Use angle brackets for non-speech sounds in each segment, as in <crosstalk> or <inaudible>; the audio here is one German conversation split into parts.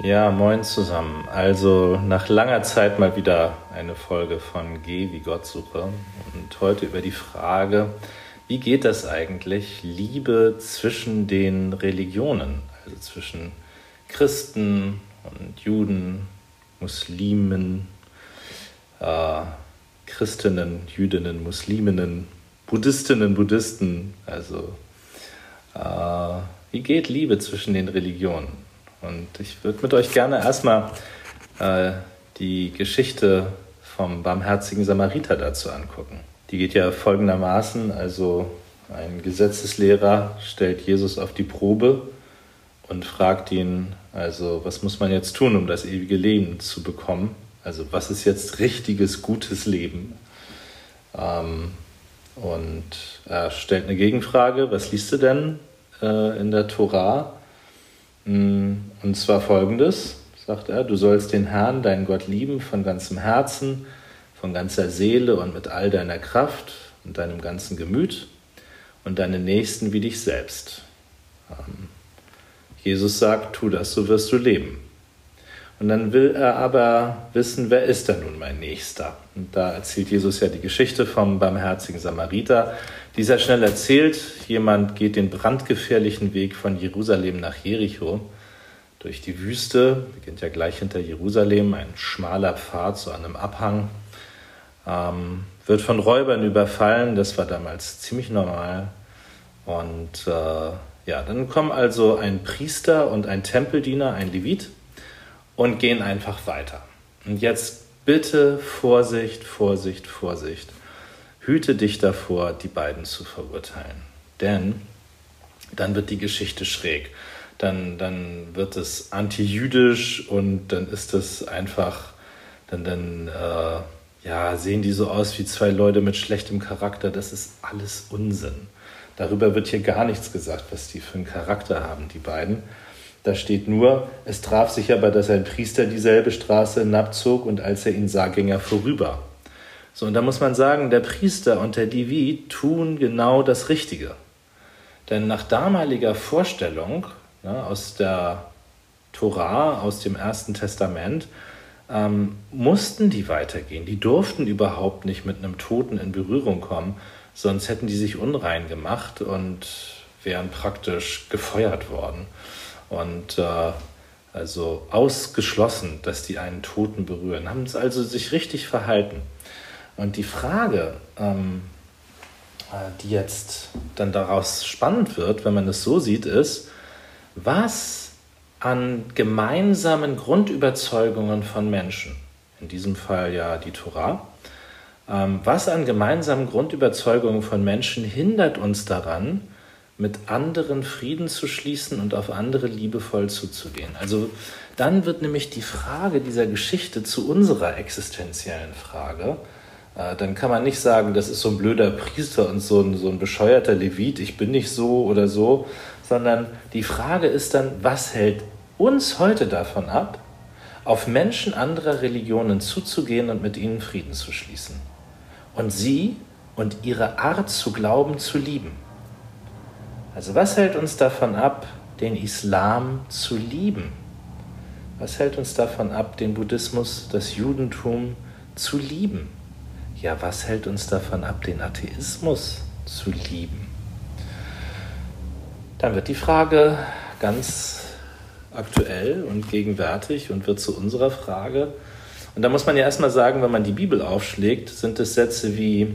Ja, moin zusammen. Also nach langer Zeit mal wieder eine Folge von Geh wie Gott suche und heute über die Frage, wie geht das eigentlich, Liebe zwischen den Religionen, also zwischen Christen und Juden, Muslimen, äh, Christinnen, Jüdinnen, Musliminnen, Buddhistinnen, Buddhisten, also äh, wie geht Liebe zwischen den Religionen? Und ich würde mit euch gerne erstmal äh, die Geschichte vom barmherzigen Samariter dazu angucken. Die geht ja folgendermaßen, also ein Gesetzeslehrer stellt Jesus auf die Probe und fragt ihn, also was muss man jetzt tun, um das ewige Leben zu bekommen? Also was ist jetzt richtiges, gutes Leben? Ähm, und er stellt eine Gegenfrage, was liest du denn äh, in der Tora? Mm, und zwar folgendes, sagt er, du sollst den Herrn, deinen Gott lieben von ganzem Herzen, von ganzer Seele und mit all deiner Kraft und deinem ganzen Gemüt und deinen Nächsten wie dich selbst. Jesus sagt, tu das, so wirst du leben. Und dann will er aber wissen, wer ist denn nun mein Nächster? Und da erzählt Jesus ja die Geschichte vom barmherzigen Samariter. Dieser schnell erzählt, jemand geht den brandgefährlichen Weg von Jerusalem nach Jericho durch die Wüste, beginnt ja gleich hinter Jerusalem, ein schmaler Pfad zu einem Abhang, ähm, wird von Räubern überfallen, das war damals ziemlich normal. Und äh, ja, dann kommen also ein Priester und ein Tempeldiener, ein Levit, und gehen einfach weiter. Und jetzt bitte Vorsicht, Vorsicht, Vorsicht. Hüte dich davor, die beiden zu verurteilen. Denn dann wird die Geschichte schräg. Dann, dann wird es antijüdisch und dann ist es einfach, dann, dann äh, ja, sehen die so aus wie zwei Leute mit schlechtem Charakter. Das ist alles Unsinn. Darüber wird hier gar nichts gesagt, was die für einen Charakter haben, die beiden. Da steht nur, es traf sich aber, dass ein Priester dieselbe Straße hinabzog und als er ihn sah, ging er vorüber. So, und da muss man sagen, der Priester und der Divi tun genau das Richtige. Denn nach damaliger Vorstellung ja, aus der Torah, aus dem Ersten Testament, ähm, mussten die weitergehen. Die durften überhaupt nicht mit einem Toten in Berührung kommen, sonst hätten die sich unrein gemacht und wären praktisch gefeuert worden und äh, also ausgeschlossen, dass die einen Toten berühren, haben es also sich richtig verhalten. Und die Frage, ähm, äh, die jetzt dann daraus spannend wird, wenn man es so sieht, ist, was an gemeinsamen Grundüberzeugungen von Menschen, in diesem Fall ja die Torah, ähm, was an gemeinsamen Grundüberzeugungen von Menschen hindert uns daran, mit anderen Frieden zu schließen und auf andere liebevoll zuzugehen. Also dann wird nämlich die Frage dieser Geschichte zu unserer existenziellen Frage. Äh, dann kann man nicht sagen, das ist so ein blöder Priester und so ein, so ein bescheuerter Levit, ich bin nicht so oder so, sondern die Frage ist dann, was hält uns heute davon ab, auf Menschen anderer Religionen zuzugehen und mit ihnen Frieden zu schließen und sie und ihre Art zu glauben zu lieben. Also was hält uns davon ab, den Islam zu lieben? Was hält uns davon ab, den Buddhismus, das Judentum zu lieben? Ja, was hält uns davon ab, den Atheismus zu lieben? Dann wird die Frage ganz aktuell und gegenwärtig und wird zu unserer Frage. Und da muss man ja erstmal sagen, wenn man die Bibel aufschlägt, sind es Sätze wie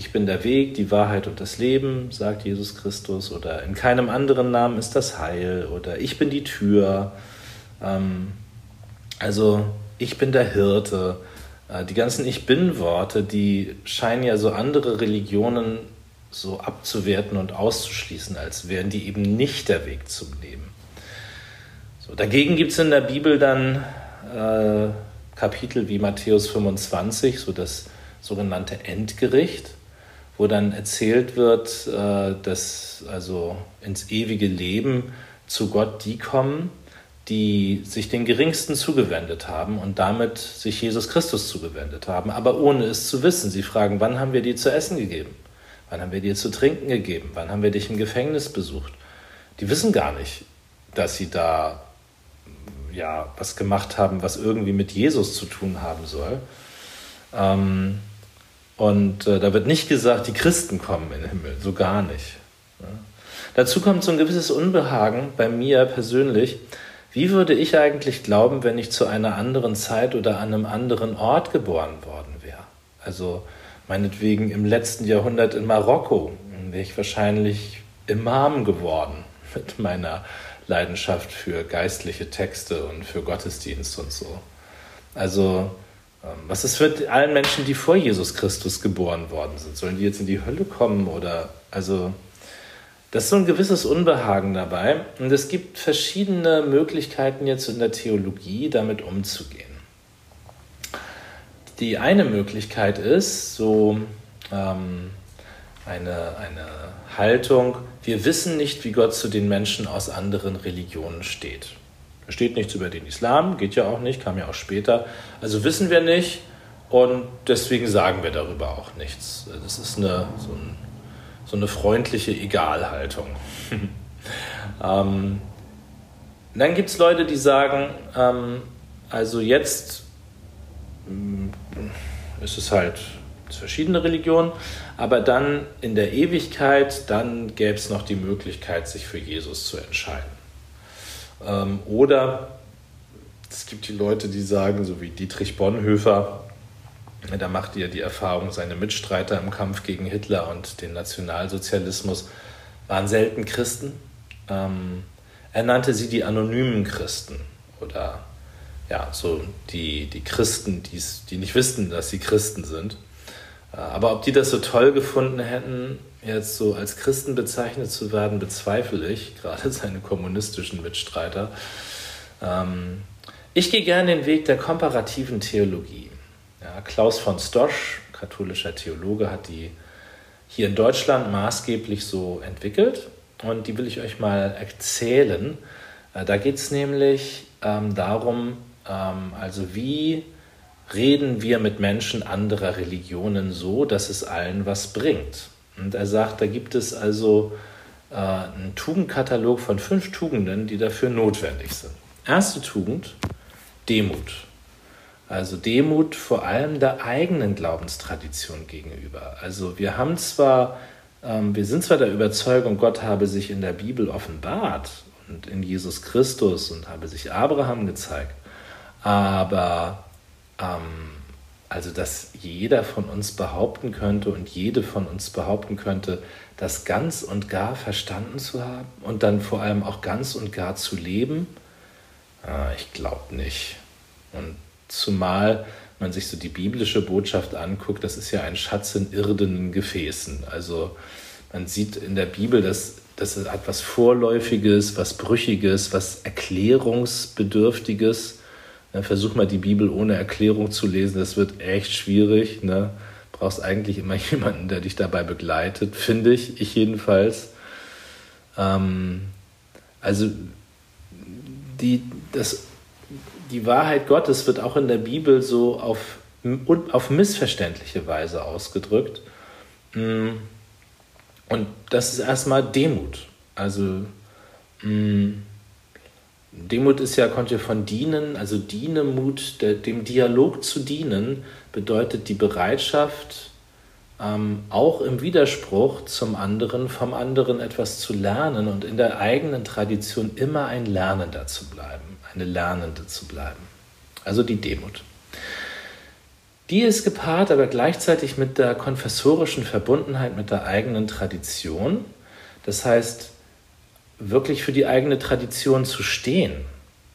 ich bin der Weg, die Wahrheit und das Leben, sagt Jesus Christus, oder in keinem anderen Namen ist das Heil, oder ich bin die Tür, ähm, also ich bin der Hirte. Äh, die ganzen Ich bin-Worte, die scheinen ja so andere Religionen so abzuwerten und auszuschließen, als wären die eben nicht der Weg zum Leben. So, dagegen gibt es in der Bibel dann äh, Kapitel wie Matthäus 25, so das sogenannte Endgericht wo dann erzählt wird, äh, dass also ins ewige Leben zu Gott die kommen, die sich den Geringsten zugewendet haben und damit sich Jesus Christus zugewendet haben, aber ohne es zu wissen. Sie fragen, wann haben wir dir zu essen gegeben? Wann haben wir dir zu trinken gegeben? Wann haben wir dich im Gefängnis besucht? Die wissen gar nicht, dass sie da ja, was gemacht haben, was irgendwie mit Jesus zu tun haben soll. Ähm, und äh, da wird nicht gesagt, die Christen kommen in den Himmel, so gar nicht. Ja. Dazu kommt so ein gewisses Unbehagen bei mir persönlich. Wie würde ich eigentlich glauben, wenn ich zu einer anderen Zeit oder an einem anderen Ort geboren worden wäre? Also meinetwegen im letzten Jahrhundert in Marokko wäre ich wahrscheinlich Imam geworden <laughs> mit meiner Leidenschaft für geistliche Texte und für Gottesdienst und so. Also, was ist mit allen Menschen, die vor Jesus Christus geboren worden sind? Sollen die jetzt in die Hölle kommen oder, also, das ist so ein gewisses Unbehagen dabei. Und es gibt verschiedene Möglichkeiten jetzt in der Theologie, damit umzugehen. Die eine Möglichkeit ist, so ähm, eine, eine Haltung, wir wissen nicht, wie Gott zu den Menschen aus anderen Religionen steht. Steht nichts über den Islam, geht ja auch nicht, kam ja auch später. Also wissen wir nicht und deswegen sagen wir darüber auch nichts. Das ist eine, so, ein, so eine freundliche Egalhaltung. <laughs> ähm, dann gibt es Leute, die sagen, ähm, also jetzt mm, ist es halt verschiedene Religionen, aber dann in der Ewigkeit, dann gäbe es noch die Möglichkeit, sich für Jesus zu entscheiden. Ähm, oder es gibt die Leute, die sagen, so wie Dietrich Bonhoeffer, da macht ihr die Erfahrung, seine Mitstreiter im Kampf gegen Hitler und den Nationalsozialismus waren selten Christen. Ähm, er nannte sie die anonymen Christen oder ja, so die, die Christen, die nicht wissen, dass sie Christen sind. Äh, aber ob die das so toll gefunden hätten, jetzt so als Christen bezeichnet zu werden, bezweifle ich, gerade <laughs> seine kommunistischen Mitstreiter. Ähm, ich gehe gerne den Weg der komparativen Theologie. Ja, Klaus von Stosch, katholischer Theologe, hat die hier in Deutschland maßgeblich so entwickelt und die will ich euch mal erzählen. Äh, da geht es nämlich ähm, darum, ähm, also wie reden wir mit Menschen anderer Religionen so, dass es allen was bringt. Und er sagt, da gibt es also äh, einen Tugendkatalog von fünf Tugenden, die dafür notwendig sind. Erste Tugend, Demut. Also Demut vor allem der eigenen Glaubenstradition gegenüber. Also wir haben zwar, ähm, wir sind zwar der Überzeugung, Gott habe sich in der Bibel offenbart und in Jesus Christus und habe sich Abraham gezeigt, aber ähm, also, dass jeder von uns behaupten könnte und jede von uns behaupten könnte, das ganz und gar verstanden zu haben und dann vor allem auch ganz und gar zu leben, äh, ich glaube nicht. Und zumal man sich so die biblische Botschaft anguckt, das ist ja ein Schatz in irdenen Gefäßen. Also man sieht in der Bibel, dass das hat was Vorläufiges, was Brüchiges, was Erklärungsbedürftiges. Ne, versuch mal die Bibel ohne Erklärung zu lesen, das wird echt schwierig. Ne? Brauchst eigentlich immer <laughs> jemanden, der dich dabei begleitet, finde ich, ich jedenfalls. Ähm, also die, das, die Wahrheit Gottes wird auch in der Bibel so auf, auf missverständliche Weise ausgedrückt. Mm, und das ist erstmal Demut. Also mh, mm, Demut ist ja, kommt ja von dienen, also Dienemut, der, dem Dialog zu dienen, bedeutet die Bereitschaft, ähm, auch im Widerspruch zum anderen, vom anderen etwas zu lernen und in der eigenen Tradition immer ein Lernender zu bleiben, eine Lernende zu bleiben. Also die Demut. Die ist gepaart aber gleichzeitig mit der konfessorischen Verbundenheit mit der eigenen Tradition. Das heißt, wirklich für die eigene Tradition zu stehen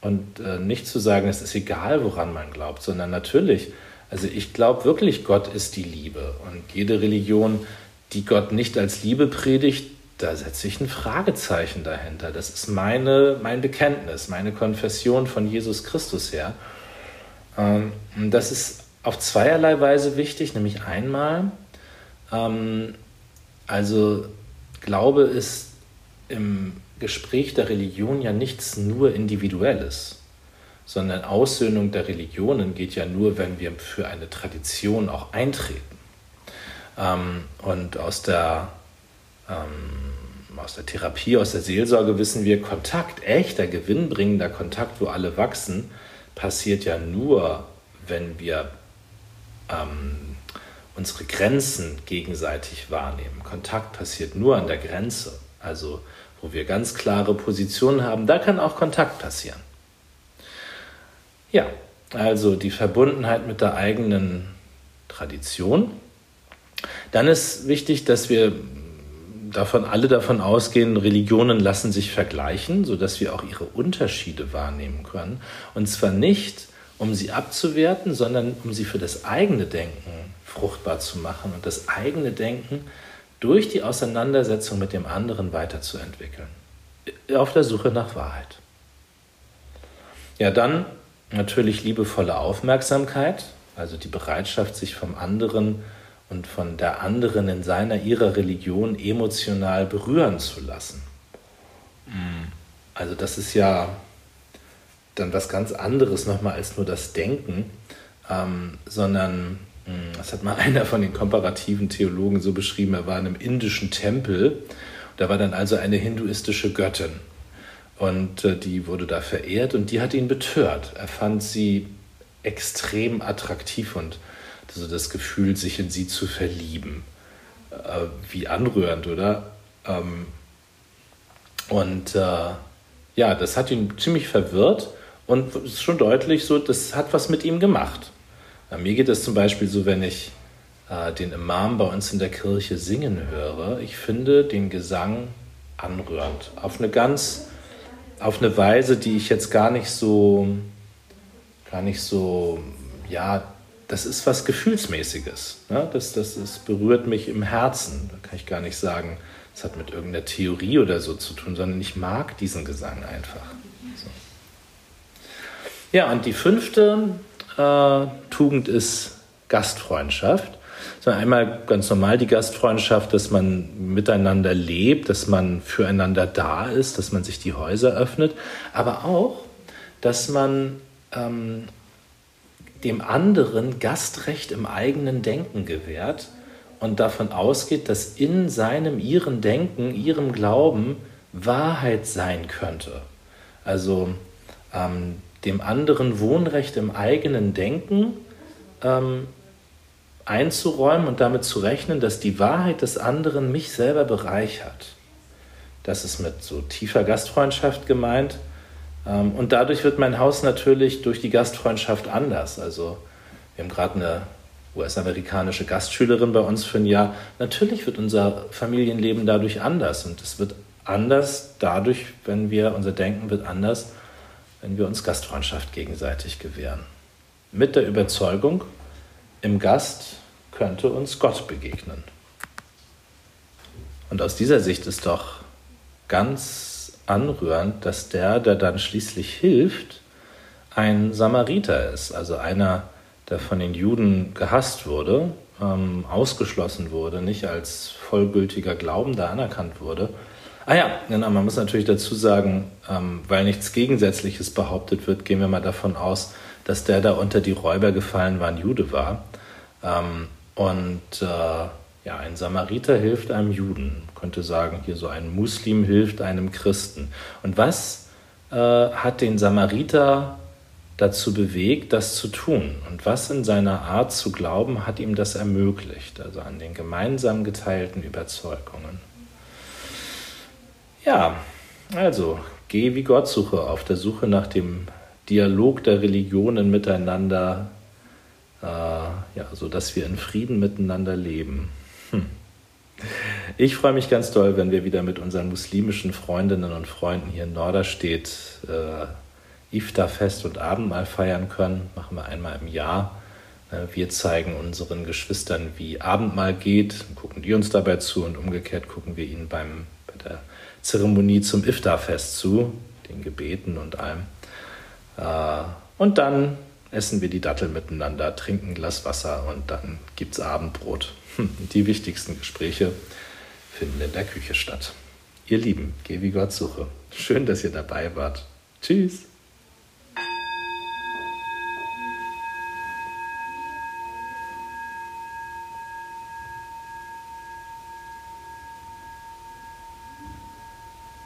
und äh, nicht zu sagen, es ist egal, woran man glaubt, sondern natürlich, also ich glaube wirklich, Gott ist die Liebe und jede Religion, die Gott nicht als Liebe predigt, da setze ich ein Fragezeichen dahinter. Das ist meine, mein Bekenntnis, meine Konfession von Jesus Christus her. Ähm, das ist auf zweierlei Weise wichtig, nämlich einmal, ähm, also Glaube ist im Gespräch der Religion ja nichts nur Individuelles, sondern Aussöhnung der Religionen geht ja nur, wenn wir für eine Tradition auch eintreten. Ähm, und aus der, ähm, aus der Therapie, aus der Seelsorge wissen wir, Kontakt, echter, gewinnbringender Kontakt, wo alle wachsen, passiert ja nur, wenn wir ähm, unsere Grenzen gegenseitig wahrnehmen. Kontakt passiert nur an der Grenze, also wo wir ganz klare Positionen haben, da kann auch Kontakt passieren. Ja, also die Verbundenheit mit der eigenen Tradition. Dann ist wichtig, dass wir davon alle davon ausgehen, Religionen lassen sich vergleichen, sodass wir auch ihre Unterschiede wahrnehmen können. Und zwar nicht, um sie abzuwerten, sondern um sie für das eigene Denken fruchtbar zu machen und das eigene Denken durch die Auseinandersetzung mit dem anderen weiterzuentwickeln. Auf der Suche nach Wahrheit. Ja, dann natürlich liebevolle Aufmerksamkeit, also die Bereitschaft, sich vom anderen und von der anderen in seiner, ihrer Religion emotional berühren zu lassen. Also das ist ja dann was ganz anderes nochmal als nur das Denken, ähm, sondern das hat mal <laughs> einer von den komparativen Theologen so beschrieben, er war in einem indischen Tempel, da war dann also eine hinduistische Göttin und äh, die wurde da verehrt und die hat ihn betört. Er fand sie extrem attraktiv und so das Gefühl, sich in sie zu verlieben. Äh, wie anrührend, oder? Ähm, und äh, ja, das hat ihn ziemlich verwirrt und es ist schon deutlich so, das hat was mit ihm gemacht. Mir geht es zum Beispiel so, wenn ich äh, den Imam bei uns in der Kirche singen höre, ich finde den Gesang anrührend. Auf eine ganz, auf eine Weise, die ich jetzt gar nicht so, gar nicht so, ja, das ist was Gefühlsmäßiges. Ne? Das, das, das berührt mich im Herzen. Da kann ich gar nicht sagen, es hat mit irgendeiner Theorie oder so zu tun, sondern ich mag diesen Gesang einfach. So. Ja, und die fünfte äh, Tugend ist Gastfreundschaft. So einmal ganz normal die Gastfreundschaft, dass man miteinander lebt, dass man füreinander da ist, dass man sich die Häuser öffnet, aber auch, dass man ähm, dem anderen Gastrecht im eigenen Denken gewährt und davon ausgeht, dass in seinem, ihrem Denken, ihrem Glauben Wahrheit sein könnte. Also ähm, dem anderen Wohnrecht im eigenen Denken ähm, einzuräumen und damit zu rechnen, dass die Wahrheit des anderen mich selber bereichert. Das ist mit so tiefer Gastfreundschaft gemeint. Ähm, und dadurch wird mein Haus natürlich durch die Gastfreundschaft anders. Also wir haben gerade eine US-amerikanische Gastschülerin bei uns für ein Jahr. Natürlich wird unser Familienleben dadurch anders und es wird anders dadurch, wenn wir, unser Denken wird anders, wenn wir uns Gastfreundschaft gegenseitig gewähren. Mit der Überzeugung, im Gast könnte uns Gott begegnen. Und aus dieser Sicht ist doch ganz anrührend, dass der, der dann schließlich hilft, ein Samariter ist, also einer, der von den Juden gehasst wurde, ähm, ausgeschlossen wurde, nicht als vollgültiger Glaubender anerkannt wurde, Ah ja, genau, man muss natürlich dazu sagen, ähm, weil nichts Gegensätzliches behauptet wird, gehen wir mal davon aus, dass der da unter die Räuber gefallen war, ein Jude war. Ähm, und äh, ja, ein Samariter hilft einem Juden. Man könnte sagen, hier so ein Muslim hilft einem Christen. Und was äh, hat den Samariter dazu bewegt, das zu tun? Und was in seiner Art zu glauben hat ihm das ermöglicht? Also an den gemeinsam geteilten Überzeugungen. Ja, also geh wie Gott suche, auf der Suche nach dem Dialog der Religionen miteinander, äh, ja, sodass wir in Frieden miteinander leben. Hm. Ich freue mich ganz doll, wenn wir wieder mit unseren muslimischen Freundinnen und Freunden hier in Norderstedt äh, Iftar-Fest und Abendmahl feiern können. Machen wir einmal im Jahr. Äh, wir zeigen unseren Geschwistern, wie Abendmahl geht, gucken die uns dabei zu und umgekehrt gucken wir ihnen beim, bei der Zeremonie zum Iftar-Fest zu, den Gebeten und allem. Äh, und dann essen wir die Dattel miteinander, trinken ein Glas Wasser und dann gibt es Abendbrot. Hm, die wichtigsten Gespräche finden in der Küche statt. Ihr Lieben, geh wie Gott suche. Schön, dass ihr dabei wart. Tschüss.